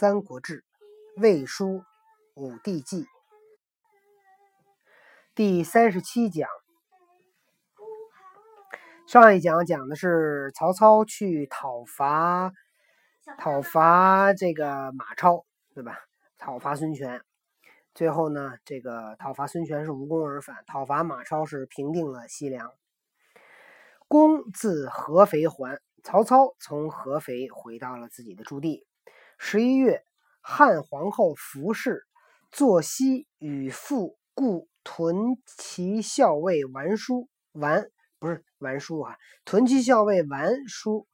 三国志》《魏书》《武帝纪》第三十七讲。上一讲讲的是曹操去讨伐讨伐这个马超，对吧？讨伐孙权，最后呢，这个讨伐孙权是无功而返，讨伐马超是平定了西凉。公自合肥还，曹操从合肥回到了自己的驻地。十一月，汉皇后服氏坐息与父故屯骑校尉完书完。不是完书啊，屯骑校尉完书，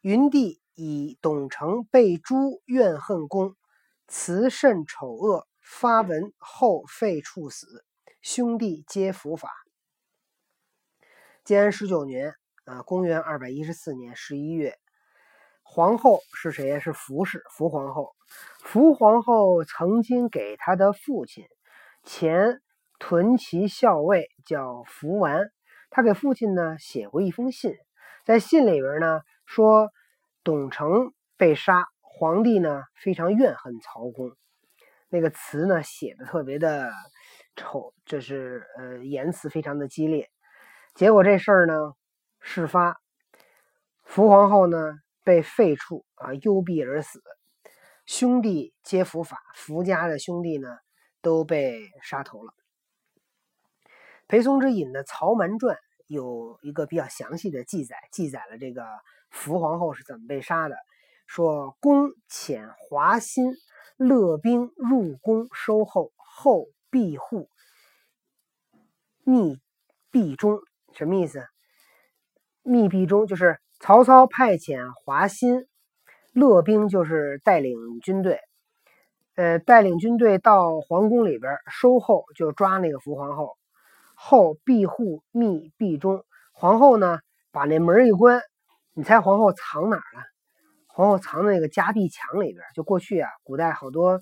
云帝以董承被诛，怨恨公，辞甚丑恶，发文后废处死，兄弟皆伏法。建安十九年啊，公元二百一十四年十一月，皇后是谁呀？是服氏，福皇后。福皇后曾经给她的父亲前屯骑校尉叫福完。他给父亲呢写过一封信，在信里边呢说董承被杀，皇帝呢非常怨恨曹公，那个词呢写的特别的丑，就是呃言辞非常的激烈。结果这事儿呢事发，福皇后呢被废黜啊，幽闭而死，兄弟皆伏法，福家的兄弟呢都被杀头了。裴松之引的《曹瞒传》有一个比较详细的记载，记载了这个福皇后是怎么被杀的。说公遣华歆勒兵入宫收后，后闭户密闭中，什么意思？密闭中就是曹操派遣华歆勒兵，就是带领军队，呃，带领军队到皇宫里边收后，就抓那个福皇后。后闭户密闭中，皇后呢把那门一关，你猜皇后藏哪儿了？皇后藏在那个夹壁墙里边。就过去啊，古代好多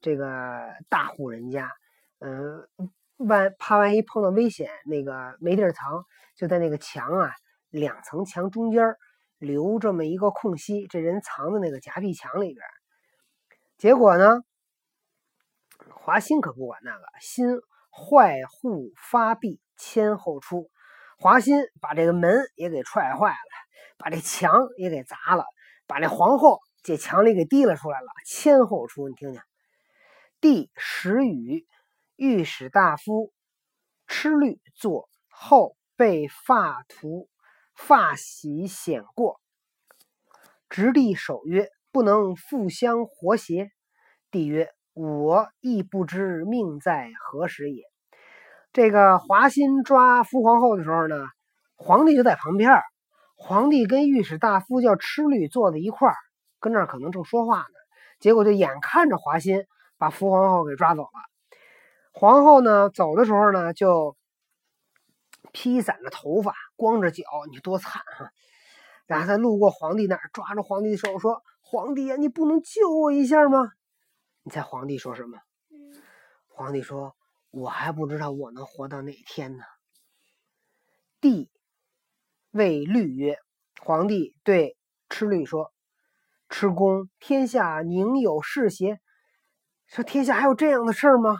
这个大户人家，嗯，万怕万一碰到危险，那个没地儿藏，就在那个墙啊两层墙中间留这么一个空隙，这人藏在那个夹壁墙里边。结果呢，华歆可不管那个心。坏户发壁，千后出。华歆把这个门也给踹坏了，把这墙也给砸了，把这皇后这墙里给提了出来了。千后出，你听听。帝时雨，御史大夫吃律坐后被发图发喜显过，直帝守曰：“不能复相活邪？”帝曰。我亦不知命在何时也。这个华歆抓福皇后的时候呢，皇帝就在旁边儿。皇帝跟御史大夫叫吃律坐在一块儿，跟那儿可能正说话呢。结果就眼看着华歆把福皇后给抓走了。皇后呢走的时候呢，就披散着头发，光着脚，你多惨啊！然后他路过皇帝那儿，抓着皇帝的手说：“皇帝呀，你不能救我一下吗？”你猜皇帝说什么？皇帝说：“我还不知道我能活到哪天呢。”帝谓律曰：“皇帝对郅律说，吃公，天下宁有是邪？说天下还有这样的事儿吗？”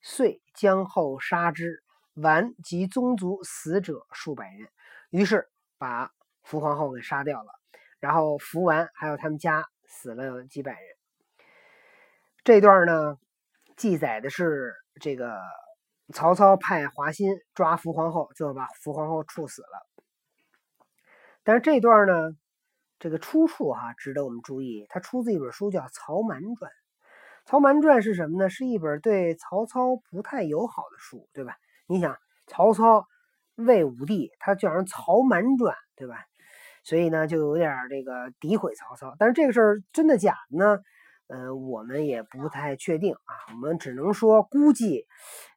遂将后杀之，完及宗族死者数百人。于是把福皇后给杀掉了，然后福完还有他们家死了几百人。这段呢，记载的是这个曹操派华歆抓福皇后，就把福皇后处死了。但是这段呢，这个出处哈，值得我们注意，它出自一本书叫《曹瞒传》。《曹瞒传》是什么呢？是一本对曹操不太友好的书，对吧？你想，曹操魏武帝，他叫人《曹瞒传》，对吧？所以呢，就有点这个诋毁曹操。但是这个事儿真的假的呢？呃，我们也不太确定啊，我们只能说估计，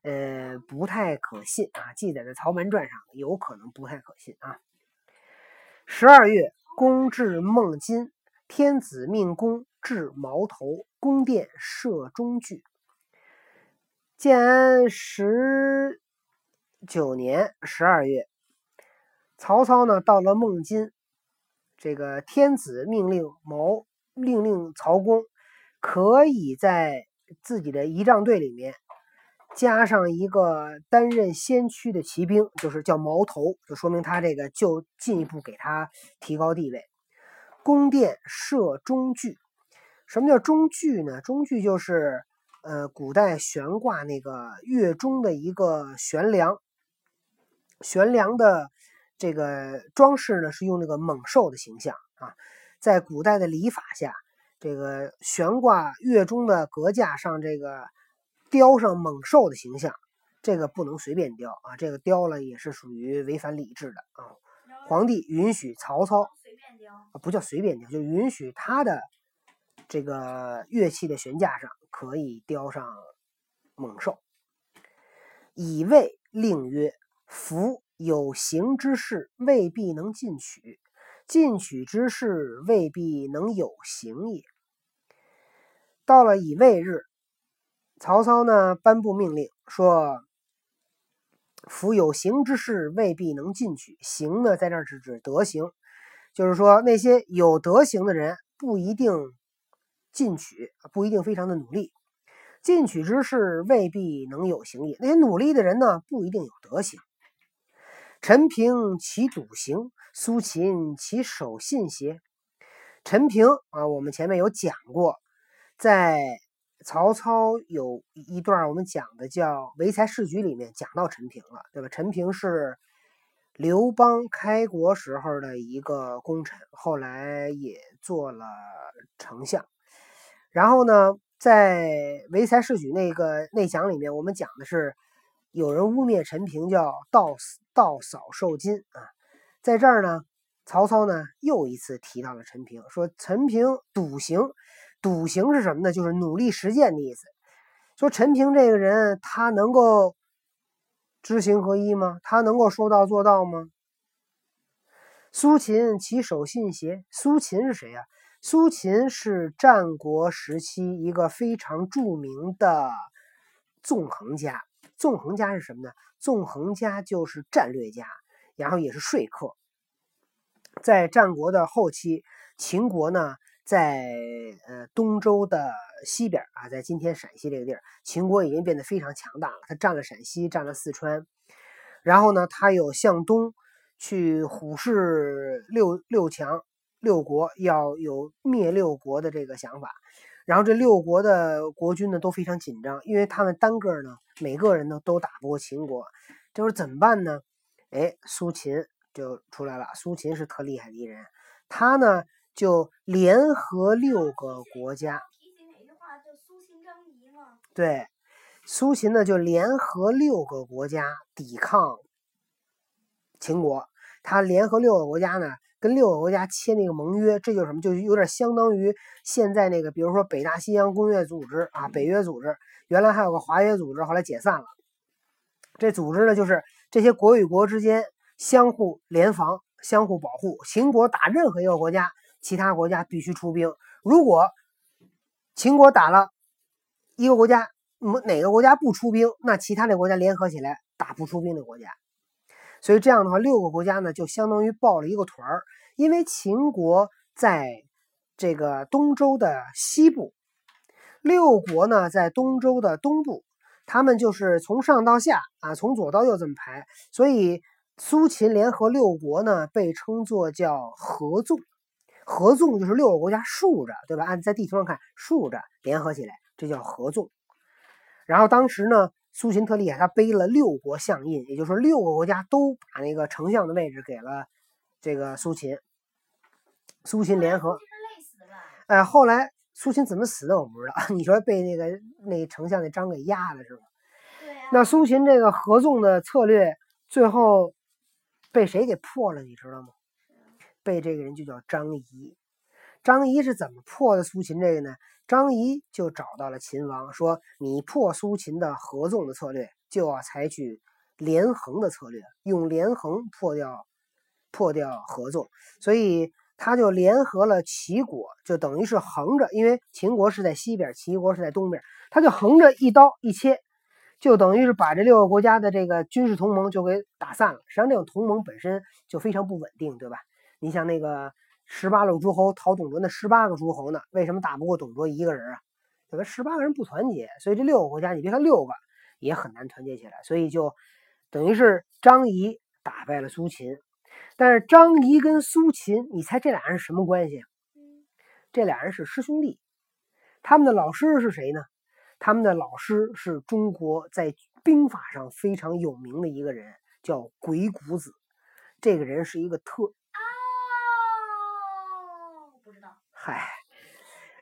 呃，不太可信啊。记载在《曹瞒传》上，有可能不太可信啊。十二月，公至孟津，天子命公至矛头，宫殿设中具。建安十九年十二月，曹操呢到了孟津，这个天子命令毛，命令曹公。可以在自己的仪仗队里面加上一个担任先驱的骑兵，就是叫矛头，就说明他这个就进一步给他提高地位。宫殿设中具，什么叫中具呢？中具就是呃古代悬挂那个月中的一个悬梁，悬梁的这个装饰呢是用那个猛兽的形象啊，在古代的礼法下。这个悬挂月中的阁架上，这个雕上猛兽的形象，这个不能随便雕啊！这个雕了也是属于违反礼制的啊！皇帝允许曹操随便雕啊，不叫随便雕，就允许他的这个乐器的悬架上可以雕上猛兽。以位令曰：夫有形之事，未必能进取；进取之事，未必能有形也。到了乙未日，曹操呢颁布命令说：“夫有形之事，未必能进取。形呢，在这儿是指德行，就是说那些有德行的人不一定进取，不一定非常的努力。进取之事，未必能有形也。那些努力的人呢，不一定有德行。陈平其笃行，苏秦其守信邪？陈平啊，我们前面有讲过。”在曹操有一段我们讲的叫《唯才是举》里面讲到陈平了，对吧？陈平是刘邦开国时候的一个功臣，后来也做了丞相。然后呢，在《唯才是举》那个内讲里面，我们讲的是有人污蔑陈平叫“盗盗扫受金”啊，在这儿呢，曹操呢又一次提到了陈平，说陈平笃行。笃行是什么呢？就是努力实践的意思。说陈平这个人，他能够知行合一吗？他能够说到做到吗？苏秦其守信邪？苏秦是谁呀？苏秦是战国时期一个非常著名的纵横家。纵横家是什么呢？纵横家就是战略家，然后也是说客。在战国的后期，秦国呢？在呃东周的西边啊，在今天陕西这个地儿，秦国已经变得非常强大了。他占了陕西，占了四川，然后呢，他又向东去虎视六六强六国，要有灭六国的这个想法。然后这六国的国君呢都非常紧张，因为他们单个呢每个人呢都打不过秦国，这会怎么办呢？哎，苏秦就出来了。苏秦是特厉害的一人，他呢。就联合六个国家，对，苏秦呢就联合六个国家抵抗秦国。他联合六个国家呢，跟六个国家签那个盟约，这就是什么？就有点相当于现在那个，比如说北大西洋公约组织啊，北约组织，原来还有个华约组织，后来解散了。这组织呢，就是这些国与国之间相互联防、相互保护。秦国打任何一个国家。其他国家必须出兵。如果秦国打了一个国家，哪个国家不出兵，那其他的国家联合起来打不出兵的国家。所以这样的话，六个国家呢就相当于抱了一个团儿。因为秦国在这个东周的西部，六国呢在东周的东部，他们就是从上到下啊，从左到右这么排。所以苏秦联合六国呢，被称作叫合纵。合纵就是六个国家竖着，对吧？按在地图上看，竖着联合起来，这叫合纵。然后当时呢，苏秦特厉害，他背了六国相印，也就是说，六个国家都把那个丞相的位置给了这个苏秦。苏秦联合，哎，后来苏秦怎么死的我不知道。你说被那个那丞相那张给压了是吗？那苏秦这个合纵的策略最后被谁给破了？你知道吗？被这个人就叫张仪，张仪是怎么破的苏秦这个呢？张仪就找到了秦王，说：“你破苏秦的合纵的策略，就要采取连横的策略，用连横破掉破掉合纵。”所以他就联合了齐国，就等于是横着，因为秦国是在西边，齐国是在东边，他就横着一刀一切，就等于是把这六个国家的这个军事同盟就给打散了。实际上，这种同盟本身就非常不稳定，对吧？你像那个十八路诸侯讨董卓那十八个诸侯呢？为什么打不过董卓一个人啊？对吧？十八个人不团结，所以这六个国家，你别看六个也很难团结起来，所以就等于是张仪打败了苏秦。但是张仪跟苏秦，你猜这俩人是什么关系？这俩人是师兄弟。他们的老师是谁呢？他们的老师是中国在兵法上非常有名的一个人，叫鬼谷子。这个人是一个特哦，不知道。嗨，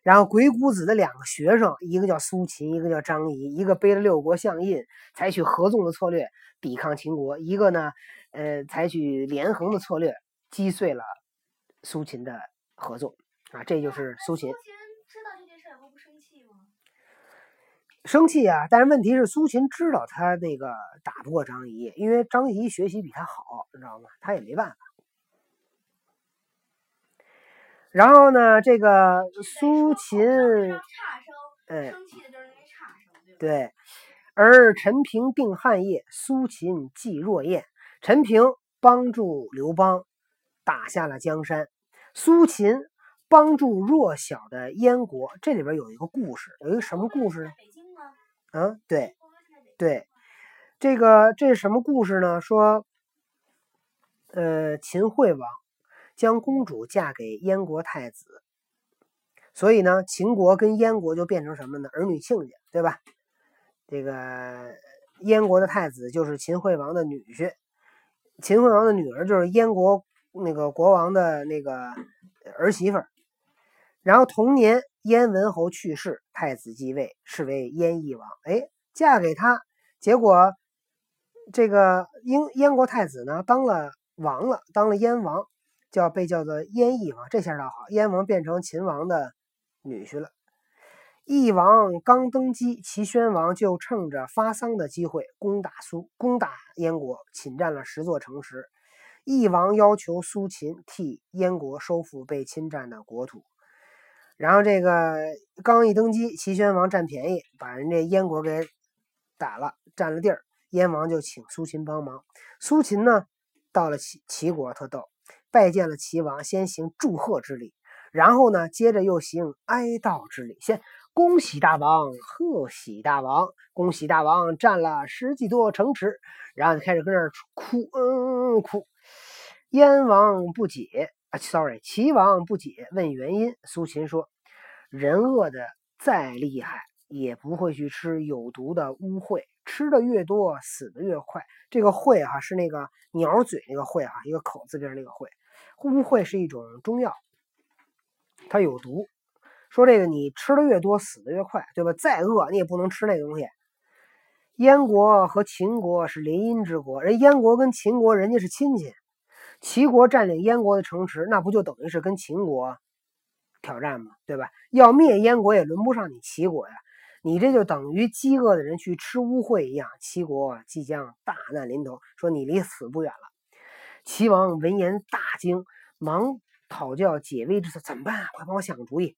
然后鬼谷子的两个学生，一个叫苏秦，一个叫张仪，一个背了六国相印，采取合纵的策略抵抗秦国；一个呢，呃，采取连横的策略击碎了苏秦的合纵。啊，这就是苏秦。知道这件事后不生气吗生气啊！但是问题是，苏秦知道他那个打不过张仪，因为张仪学习比他好，你知道吗？他也没办法。然后呢，这个苏秦，嗯，对。而陈平定汉业，苏秦继若燕。陈平帮助刘邦打下了江山，苏秦帮助弱小的燕国。这里边有一个故事，有一个什么故事呢？嗯，对，对，这个这是什么故事呢？说，呃，秦惠王将公主嫁给燕国太子，所以呢，秦国跟燕国就变成什么呢？儿女亲家，对吧？这个燕国的太子就是秦惠王的女婿，秦惠王的女儿就是燕国那个国王的那个儿媳妇。然后同年，燕文侯去世，太子继位，是为燕翼王。哎，嫁给他，结果这个燕燕国太子呢，当了王了，当了燕王，叫被叫做燕翼王。这下倒好，燕王变成秦王的女婿了。翼王刚登基，齐宣王就趁着发丧的机会攻打苏，攻打燕国，侵占了十座城池。翼王要求苏秦替燕国收复被侵占的国土。然后这个刚一登基，齐宣王占便宜，把人家燕国给打了，占了地儿。燕王就请苏秦帮忙。苏秦呢，到了齐齐国，特逗，拜见了齐王，先行祝贺之礼，然后呢，接着又行哀悼之礼。先恭喜大王，贺喜大王，恭喜大王占了十几座城池，然后就开始跟那儿哭，嗯，哭。燕王不解。啊，sorry，齐王不解，问原因。苏秦说：“人饿的再厉害，也不会去吃有毒的污秽，吃的越多，死的越快。这个秽哈是那个鸟嘴那个秽哈，一个口字边那个秽。污秽是一种中药，它有毒。说这个你吃的越多，死的越快，对吧？再饿你也不能吃那东西。燕国和秦国是联姻之国，人燕国跟秦国人家是亲戚。”齐国占领燕国的城池，那不就等于是跟秦国挑战吗？对吧？要灭燕国也轮不上你齐国呀！你这就等于饥饿的人去吃污秽一样。齐国即将大难临头，说你离死不远了。齐王闻言大惊，忙讨教解围之策，怎么办？快帮我想个主意！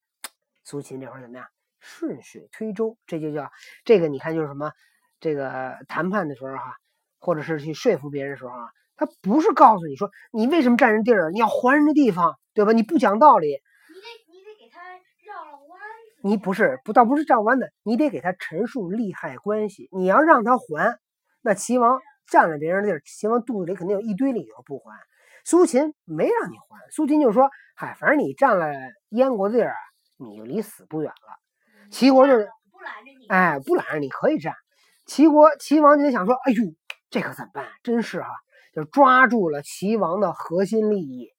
苏秦这会儿怎么样？顺水推舟，这就叫这个。你看，就是什么？这个谈判的时候哈，或者是去说服别人的时候啊。他不是告诉你说你为什么占人地儿，你要还人的地方，对吧？你不讲道理，你得你得给他绕绕弯。你不是不倒不是绕弯的，你得给他陈述利害关系。你要让他还，那齐王占了别人的地儿，秦王肚子里肯定有一堆理由不还。苏秦没让你还，苏秦就说：“嗨，反正你占了燕国的地儿，你就离死不远了。”齐国就是不拦着你，哎，不拦着你可以占。齐国齐王就得想说：“哎呦，这可怎么办？真是哈。”就抓住了齐王的核心利益，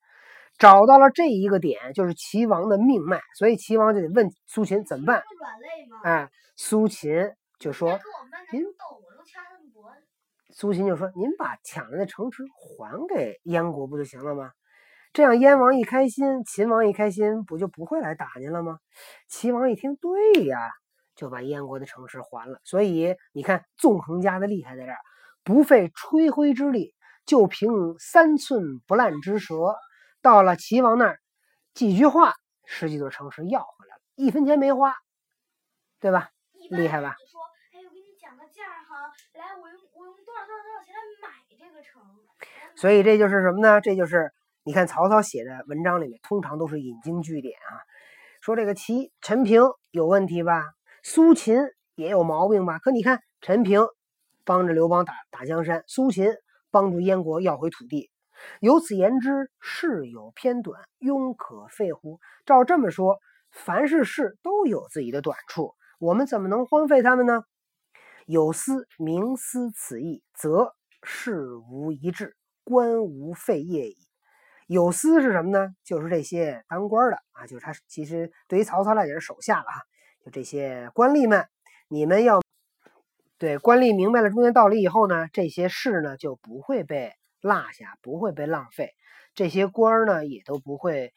找到了这一个点，就是齐王的命脉，所以齐王就得问苏秦怎么办？哎，苏秦就说：“您苏秦就说：“您把抢来的城池还给燕国不就行了吗？这样燕王一开心，秦王一开心，不就不会来打您了吗？”齐王一听，对呀，就把燕国的城池还了。所以你看，纵横家的厉害在这儿，不费吹灰之力。就凭三寸不烂之舌，到了齐王那儿，几句话，十几座城池要回来了，一分钱没花，对吧？厉害吧？价哈，来，我用我用多少多少多少钱来买这个城。所以这就是什么呢？这就是你看曹操写的文章里面，通常都是引经据典啊，说这个齐陈平有问题吧？苏秦也有毛病吧？可你看陈平帮着刘邦打打江山，苏秦帮助燕国要回土地。由此言之，事有偏短，庸可废乎？照这么说，凡是事都有自己的短处，我们怎么能荒废他们呢？有司明思此意，则事无一致，官无废业矣。有司是什么呢？就是这些当官的啊，就是他其实对于曹操来讲是手下了哈，就这些官吏们，你们要对官吏明白了中间道理以后呢，这些事呢就不会被。落下不会被浪费，这些官儿呢也都不会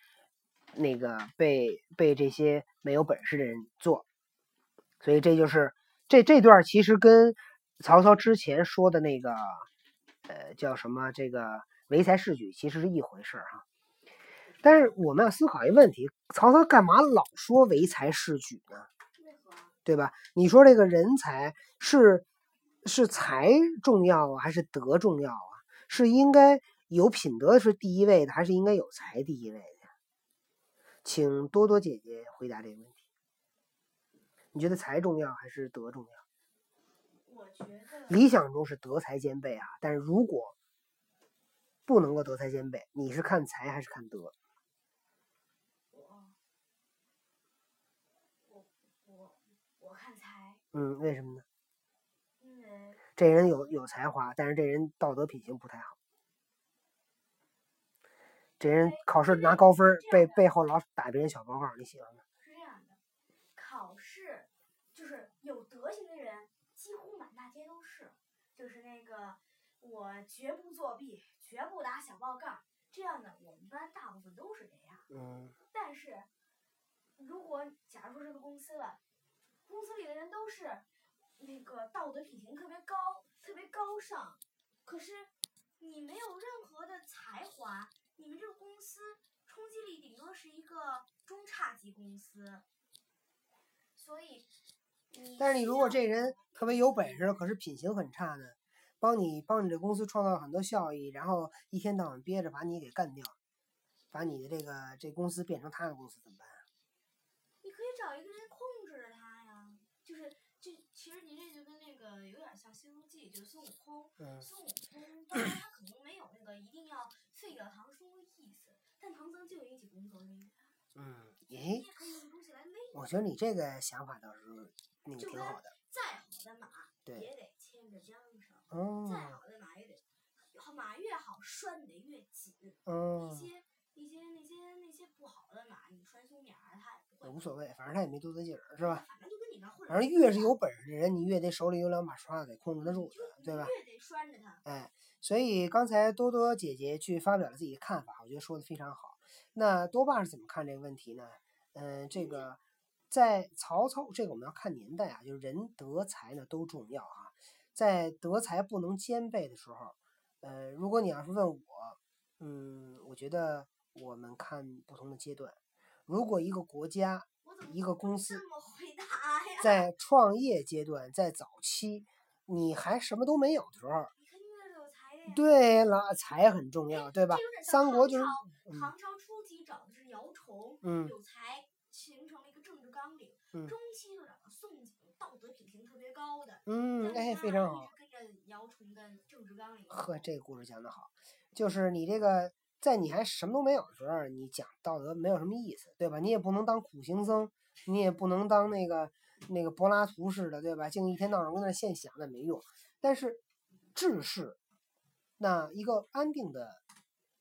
那个被被这些没有本事的人做，所以这就是这这段其实跟曹操之前说的那个呃叫什么这个唯才是举其实是一回事儿哈。但是我们要思考一个问题：曹操干嘛老说唯才是举呢？对吧？你说这个人才是是才重要啊，还是德重要啊？是应该有品德是第一位的，还是应该有才第一位的？请多多姐姐回答这个问题。你觉得才重要还是德重要？我觉得理想中是德才兼备啊，但是如果不能够德才兼备，你是看才还是看德？我我我我看才。嗯，为什么呢？因为这人有有才华，但是这人道德品行不太好。这人考试拿高分，背背后老打别人小报告，你喜欢吗？是这样的，考试就是有德行的人，几乎满大街都是。就是那个我绝不作弊，绝不打小报告，这样的我们班大部分都是这样。嗯。但是，如果假如说这个公司了，公司里的人都是。那个道德品行特别高，特别高尚，可是你没有任何的才华，你们这个公司冲击力顶多是一个中差级公司，所以。但是你如果这人特别有本事，可是品行很差呢，帮你帮你这公司创造很多效益，然后一天到晚憋着把你给干掉，把你的这个这公司变成他的公司怎么办？你可以找一个人控制着他呀，就是。就其实您这就跟那个有点像《西游记》，就是孙悟空。孙悟空当然他可能没有那个一定要废掉唐僧的意思，但唐僧就有一起工作人员。嗯，诶，我觉得你这个想法倒是那个挺好的。再好的马，也得牵着缰绳。哦。再好的马也得，马越好拴得越紧。嗯。一些一些那些那些不好的马，你拴松点儿，它也不会。无所谓，反正它也没多大劲儿，是吧？反正就跟你那。反正越是有本事的人，你越得手里有两把刷子，得控制得住，对吧？越得拴着他。哎，所以刚才多多姐姐去发表了自己的看法，我觉得说的非常好。那多爸是怎么看这个问题呢？嗯，这个在曹操，这个我们要看年代啊，就是人德才呢都重要啊。在德才不能兼备的时候，呃，如果你要是问我，嗯，我觉得我们看不同的阶段，如果一个国家。一个公司在创业阶段，在早期，你还什么都没有的时候，对了，才很重要，对吧？三国就是唐朝初期找的是姚崇，嗯，有才，形成纲领。嗯，中期就找到宋景，道德品行特别高的，嗯，哎，非常好。跟着姚崇的政治纲领。呵，这个故事讲得好，就是你这个。在你还什么都没有的时候，你讲道德没有什么意思，对吧？你也不能当苦行僧，你也不能当那个那个柏拉图似的，对吧？净一天到晚跟那现想，那没用。但是治世，那一个安定的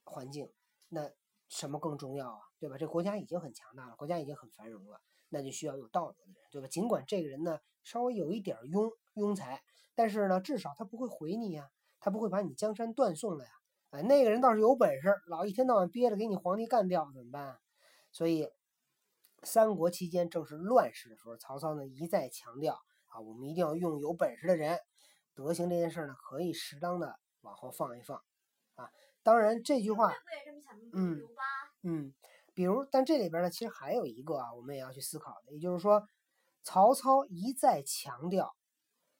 环境，那什么更重要啊？对吧？这国家已经很强大了，国家已经很繁荣了，那就需要有道德的人，对吧？尽管这个人呢稍微有一点庸庸才，但是呢，至少他不会毁你呀，他不会把你江山断送了呀。哎，那个人倒是有本事，老一天到晚憋着给你皇帝干掉，怎么办？所以，三国期间正是乱世的时候，曹操呢一再强调啊，我们一定要用有本事的人，德行这件事呢可以适当的往后放一放啊。当然这句话，嗯嗯，比如，但这里边呢其实还有一个啊，我们也要去思考的，也就是说，曹操一再强调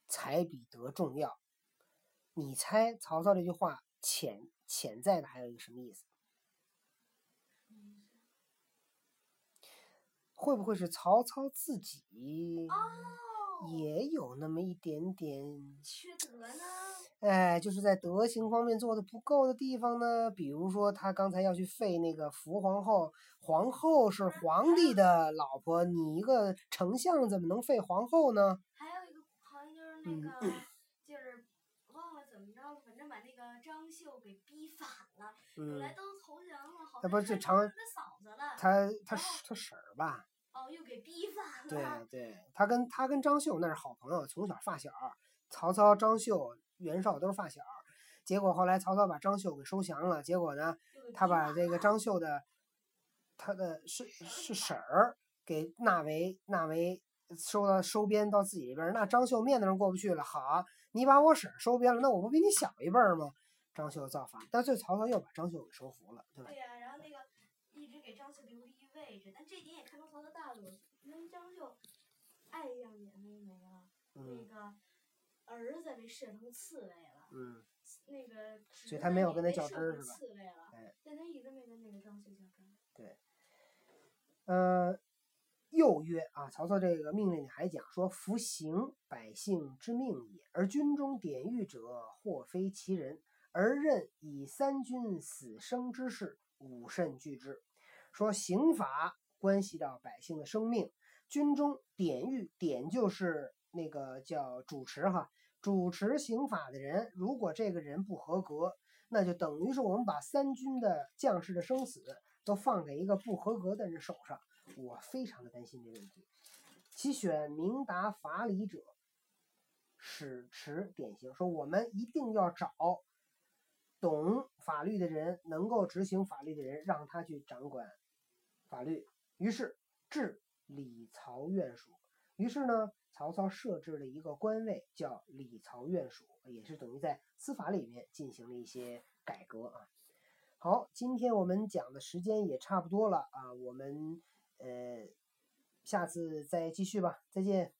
才比德重要，你猜曹操这句话潜？潜在的还有一个什么意思？会不会是曹操自己，也有那么一点点？缺德呢？哎，就是在德行方面做的不够的地方呢，比如说他刚才要去废那个福皇后，皇后是皇帝的老婆，你一个丞相怎么能废皇后呢？还有一个好像就是那个，就是忘了怎么着了，反正把那个张绣给逼反了，本来嗯，都投降了，好像不是他嫂子了，他他他婶儿吧？哦，又给逼反对了。对对，他跟他跟张绣那是好朋友，从小发小。曹操、张绣、袁绍都是发小。结果后来曹操把张绣给收降了，结果呢，他把这个张绣的他的是是婶儿给纳为纳为收到收编到自己这边儿，那张绣面子上过不去了。好，你把我婶儿收编了，那我不比你小一辈儿吗？张绣造反，但最后曹操又把张绣给收服了，对吧对？呀、然后那个一直给张绣留了一位置，但这点也看出曹操大度，因为张绣爱上也没没了，那嗯。个儿子被设成刺猬了，嗯，那个所以他没有跟他较真儿是吧刺猬了，哎。但他一直没跟那个张绣较真儿。呃，又曰啊，曹操这个命令里还讲说：“服刑，百姓之命也；而军中典狱者，或非其人，而任以三军死生之事，吾甚惧之。”说刑法关系到百姓的生命，军中典狱，典就是那个叫主持哈，主持刑法的人，如果这个人不合格，那就等于是我们把三军的将士的生死都放在一个不合格的人手上。我非常的担心这个问题。其选明达法理者，使持典刑。说我们一定要找懂法律的人，能够执行法律的人，让他去掌管法律。于是置李曹院属。于是呢，曹操设置了一个官位，叫李曹院属，也是等于在司法里面进行了一些改革啊。好，今天我们讲的时间也差不多了啊，我们呃下次再继续吧，再见。